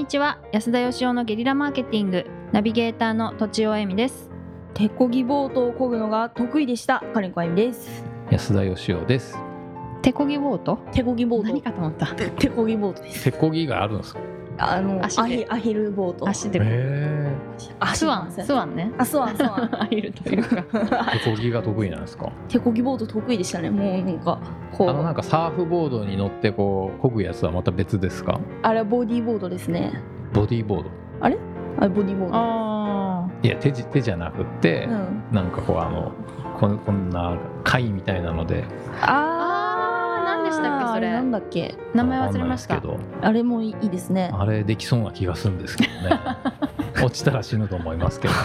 にちは。安田義雄のゲリラマーケティング。ナビゲーターの土地尾恵美です。手こぎボートを漕ぐのが得意でした。金子あゆみです。安田義雄です。手こぎボート？手こぎボー何トかと思った。手手こぎボートです。手こぎがあるんですか？あのアヒアヒルボート。足で。へ足スワンスワンね。あスワンスワンアヒルというか。え手こぎが得意なんですか？手こぎボート得意でしたねもうなんかこう。あのなんかサーフボードに乗ってこう漕ぐやつはまた別ですか？あれはボディーボードですね。ボディーボード。あれ？ボディーボード。あいや手じ手じゃなくって、うん。なんかこうあのこんこんな貝みたいなので。ああでしたっけそれ？あなんだっけ？ー名前忘れました。あれもいいですね。あれできそうな気がするんですけどね 落ちたら死ぬと思いますけど。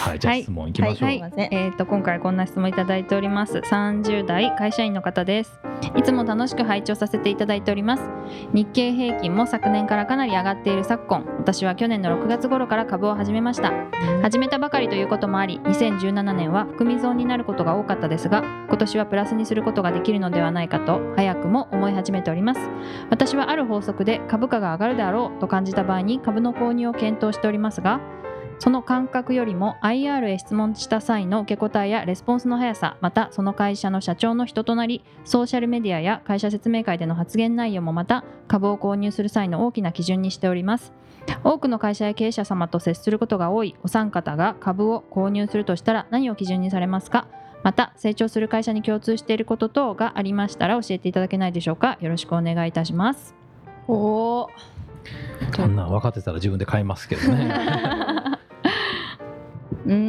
はいじゃあはい。質問いきましょう、えー、と今回こんな質問いただいております。30代会社員の方です。いつも楽しく拝聴させていただいております。日経平均も昨年からかなり上がっている昨今。私は去年の6月頃から株を始めました。始めたばかりということもあり2017年は含み損になることが多かったですが今年はプラスにすることができるのではないかと早くも思い始めております。私はある法則で株価が上がるであろうと感じた場合に株の購入を検討しておりますがその感覚よりも IR へ質問した際の受け答えやレスポンスの速さまたその会社の社長の人となりソーシャルメディアや会社説明会での発言内容もまた株を購入する際の大きな基準にしております。多くの会社や経営者様と接することが多いお三方が株を購入するとしたら何を基準にされますか？また成長する会社に共通していること等がありましたら教えていただけないでしょうか？よろしくお願いいたします。おおこんなん分かってたら自分で買いますけどね。ー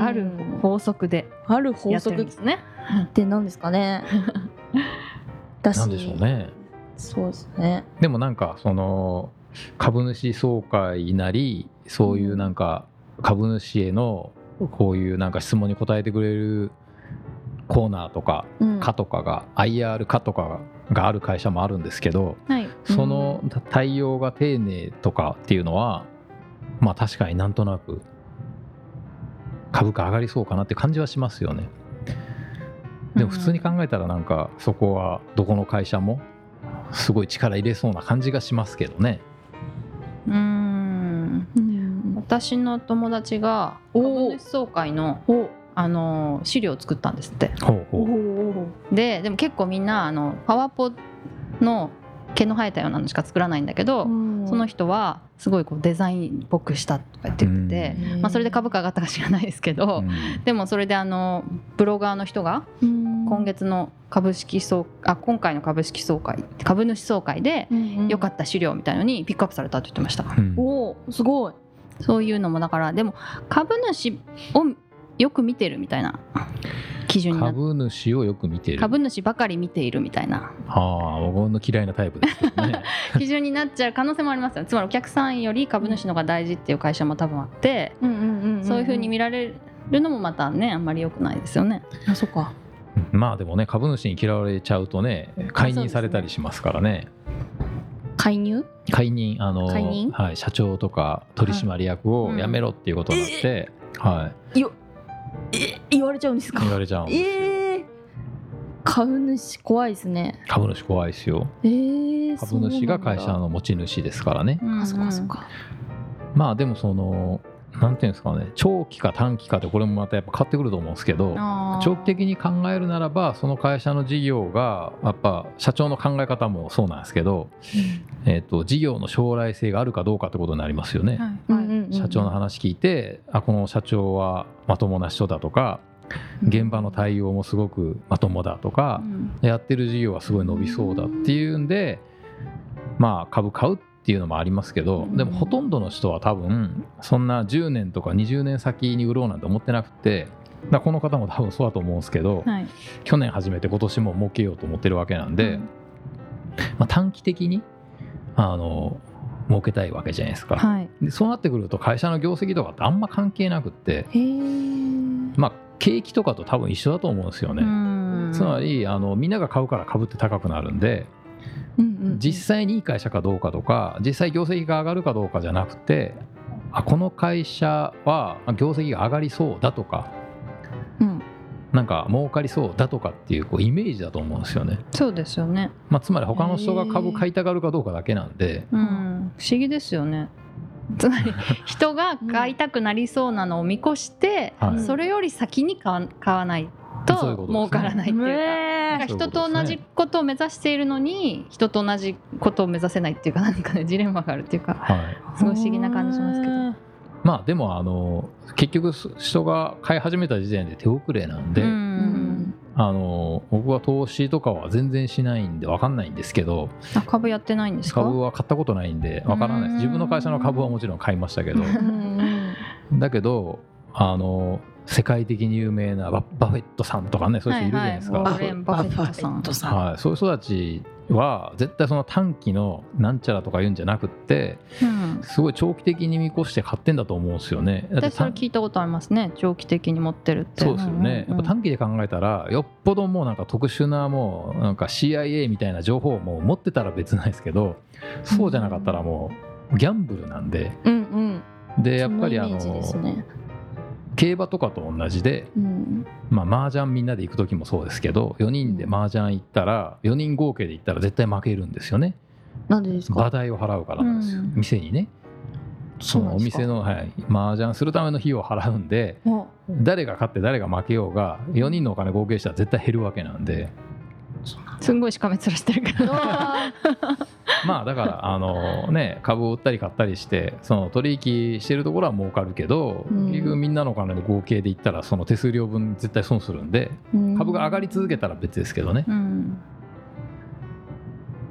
ある法則である法則っですね。て何ですかね。だし。なんでしょうね。そうですね。でもなんかその株主総会なりそういうなんか株主へのこういうなんか質問に答えてくれるコーナーとかうん。課とかが IR 課とかがある会社もあるんですけどはい。その対応が丁寧とかっていうのはまあ確かになんとなく株価上がりそうかなって感じはしますよね。でも普通に考えたらなんかそこはどこの会社もすごい力入れそうな感じがしますけどね。うーん。うん私の友達が株主総会のおあの資料を作ったんですって。ほうおほう。おででも結構みんなあのパワポの毛の生えたようなのしか作らないんだけど、その人はすごいこうデザインっぽくしたとか言っててて、まあ、それで株価上がったか知らないですけど、うん。でもそれであのブロガーの人が今今月の株式総あ今回の株式総会株主総会で良かっった資料みたいのにピックアップされたって言ってました。おすごい。そういうのもだからでも株主をよく見てるみたいな。基準になって株主をよく見てる。株主ばかり見ているみたいな。ああ僕の嫌いなタイプですけどね。基準になっちゃう可能性もありますよ。ねつまりお客さんより株主の方が大事っていう会社も多分あってうんうんうんんそういうふうに見られるのもまたねあんまり良くないですよね。あそっか。まあでもね株主に嫌われちゃうとね解任されたりしますからね。介入？解任あの解任はい、社長とか取締役を辞めろっていうことになって、はい。よえ言われちゃうんですか？言われちゃうんですよ。ええ株主怖いですね株主怖いですよ。ええ株主が会社の持ち主ですからね。あそっかそっかまあでもそのなんていうんですかね長期か短期かってこれもまたやっぱ変わってくると思うんですけど長期的に考えるならばその会社の事業がやっぱ社長の考え方もそうなんですけど、えっと事業の将来性があるかどうかってことになりますよね。社長の話聞いてあこの社長はまともな人だとか現場の対応もすごくまともだとかう、ん。やってる事業はすごい伸びそうだっていうんでまあ株買うっていうのもありますけどでもほとんどの人は多分そんな10年とか20年先に売ろうなんて思ってなくてだこの方も多分そうだと思うんですけどはい。去年始めて今年も儲けようと思ってるわけなんで、まあ、短期的にあの儲けたいわけじゃないですか。はい。でそうなってくると会社の業績とかってあんま関係なくってまあ景気とかと多分一緒だと思うんですよね。うん。つまりあのみんなが買うから株って高くなるんで実際にいい会社かどうかとか実際業績が上がるかどうかじゃなくてあこの会社は業績が上がりそうだとかうん。なんか儲かりそうだとかっていうこうイメージだと思うんですよね、そうですよね。まあ、つまり他の人が株買いたがるかどうかだけなんで。うん。不思議ですよね。つまり 人が買いたくなりそうなのを見越して、はい。それより先に買わないと儲からないっていうか。ねなんか人と同じことを目指しているのに人と同じことを目指せないっていうか 何かねジレンマがあるっていうかはい。すごい不思議な感じしますけど。まあでもあの結局人が買い始めた時点で手遅れなんで、んん。あの僕は投資とかは全然しないんで分かんないんですけどあ株やってないんですか？株は買ったことないんで分からないです。自分の会社の株はもちろん買いましたけど。うん。だけどあの世界的に有名なババフェットさんとかねそういう人いるじゃないですか、はいはいバフェットさん。バフェットさんはい、そういう人たちは絶対その短期のなんちゃらとか言うんじゃなくってうん。すごい長期的に見越して買ってんだと思うんですよね。だって私それ聞いたことありますね長期的に持ってるって。そうですよね、うんうんやっぱ短期で考えたらよっぽどもうなんか特殊なもうなんか CIA みたいな情報をもう持ってたら別なんですけどそうじゃなかったらもうギャンブルなんで。うんうん。でやっぱりあのそのイメージですね競馬とかと同じでうん。まあ麻雀みんなで行く時もそうですけど4人で麻雀行ったら4人合計で行ったら絶対負けるんですよね。なんでですか？馬代を払うからなんですよ、うん。店にね。そのお店の、はい、麻雀するための費用を払うんであ誰が勝って誰が負けようが4人のお金合計したら絶対減るわけなんで。すんごいしかめ面してるけどあ まあだからあのね株を売ったり買ったりしてその取引してるところは儲かるけど、うん。結局みんなのお金の合計で言ったらその手数料分絶対損するんでー株が上がり続けたら別ですけどね、うん。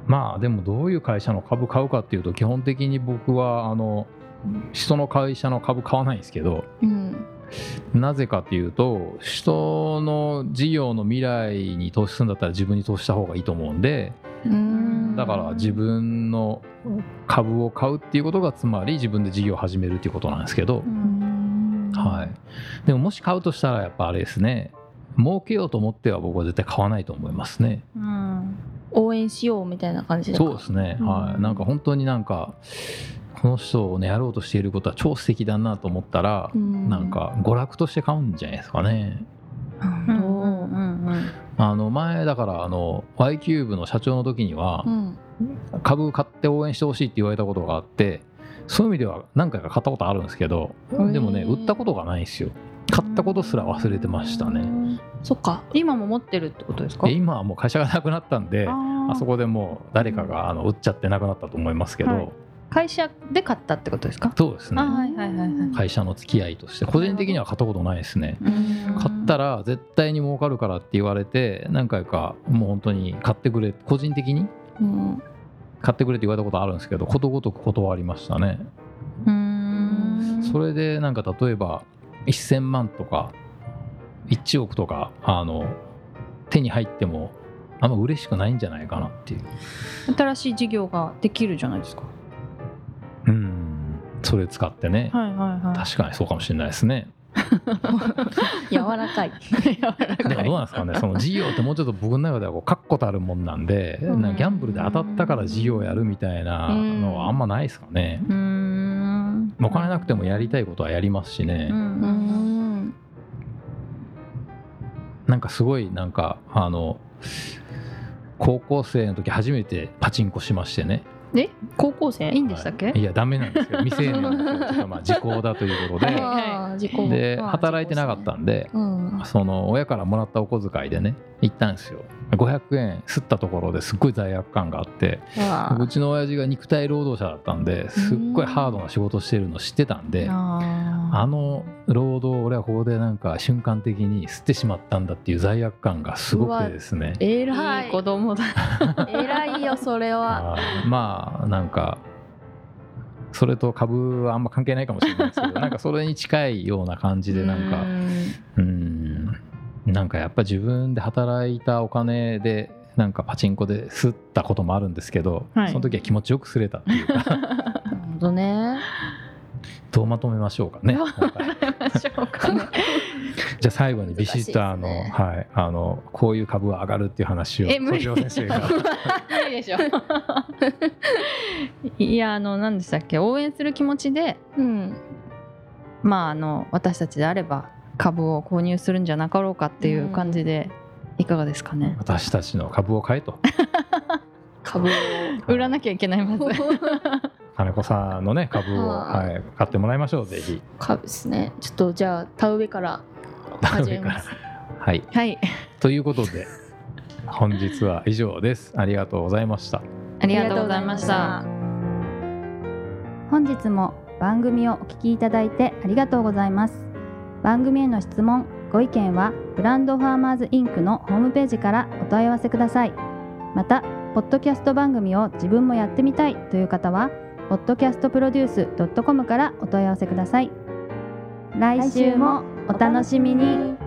まあでもどういう会社の株買うかっていうと基本的に僕はあの人の会社の株買わないんですけどうんなぜかっていうと人の事業の未来に投資するんだったら自分に投資した方がいいと思うんでうん。だから自分の株を買うっていうことがつまり自分で事業を始めるっていうことなんですけど。う、ん。はい、でももし買うとしたらやっぱあれですね。儲けようと思っては僕は絶対買わないと思いますね。うん。応援しようみたいな感じでそうですね、はうんい、なんか本当になんかこの人をねやろうとしていることは超素敵だなと思ったら、うん。なんか娯楽として買うんじゃないですかね。あの前だからあの Y キューブの社長の時にはうん。株買って応援してほしいって言われたことがあってそういう意味では何回か買ったことあるんですけどでもね売ったことがないんですよ。買ったことすら忘れてましたね。そっか。今も持ってるってことですか？で今はもう会社がなくなったんでああそこでもう誰かがあの売っちゃってなくなったと思いますけど、はい会社で買ったってことですか？そうですね。あはいはいはいはい。会社の付き合いとして。個人的には買ったことないですね。うん。買ったら絶対に儲かるからって言われて何回かもう本当に買ってくれ個人的にうん。買ってくれって言われたことあるんですけどことごとく断りましたね。うん。それでなんか例えば1000万とか1億とかあの手に入ってもあんま嬉しくないんじゃないかなっていう。新しい事業ができるじゃないですか。うんそれ使ってね、はいはいはい。確かにそうかもしれないですね。柔らかい。でもどうなんですかね。その事業ってもうちょっと僕の中ではこう確固たるもんなんでうん。なんかギャンブルで当たったから事業やるみたいなのはあんまないですかね。うーん。お金なくてもやりたいことはやりますしね、うんうん。なんかすごいなんかあの高校生の時初めてパチンコしましてねえ？高校生？い。いんでしたっけ、いやダメなんですよ。未成年のまあ時効だということであー自己でまあ働いてなかったんでうん。その親からもらったお小遣いでね行ったんですよ。500円吸ったところですっごい罪悪感があってあうちの親父が肉体労働者だったんですっごいハードな仕事してるの知ってたんでああの労働を俺はここでなんか瞬間的に吸ってしまったんだっていう罪悪感がすごくてですね。えーらいいい子供だ。偉いよそれは。あーまあなんかそれと株はあんま関係ないかもしれないですけど なんかそれに近いような感じでなんかうんなんかやっぱ自分で働いたお金でなんかパチンコで吸ったこともあるんですけど、はい。その時は気持ちよく吸れたっていうか。なるほどねどうまとめましょうかね。じゃあ最後にビシッとあの、難しいですはいあのこういう株は上がるっていう話を。え無理。卒業先生が。無理でしょ。いやあの何でしたっけ？応援する気持ちでうん。まああの私たちであれば株を購入するんじゃなかろうかっていう感じでいかがですかね、私たちの株を買えと。株を売らなきゃいけないまず金子さんのね株を、ははい、買ってもらいましょうぜひ。株ですね。ちょっとじゃあ田植えから。始めます。はい。はい。ということで本日は以上です。ありがとうございました。ありがとうございました。本日も番組をお聞きいただいてありがとうございます。番組への質問ご意見はブランドファーマーズインクのホームページからお問い合わせください。またポッドキャスト番組を自分もやってみたいという方は podcastproduce.com からお問い合わせください。来週もお楽しみに。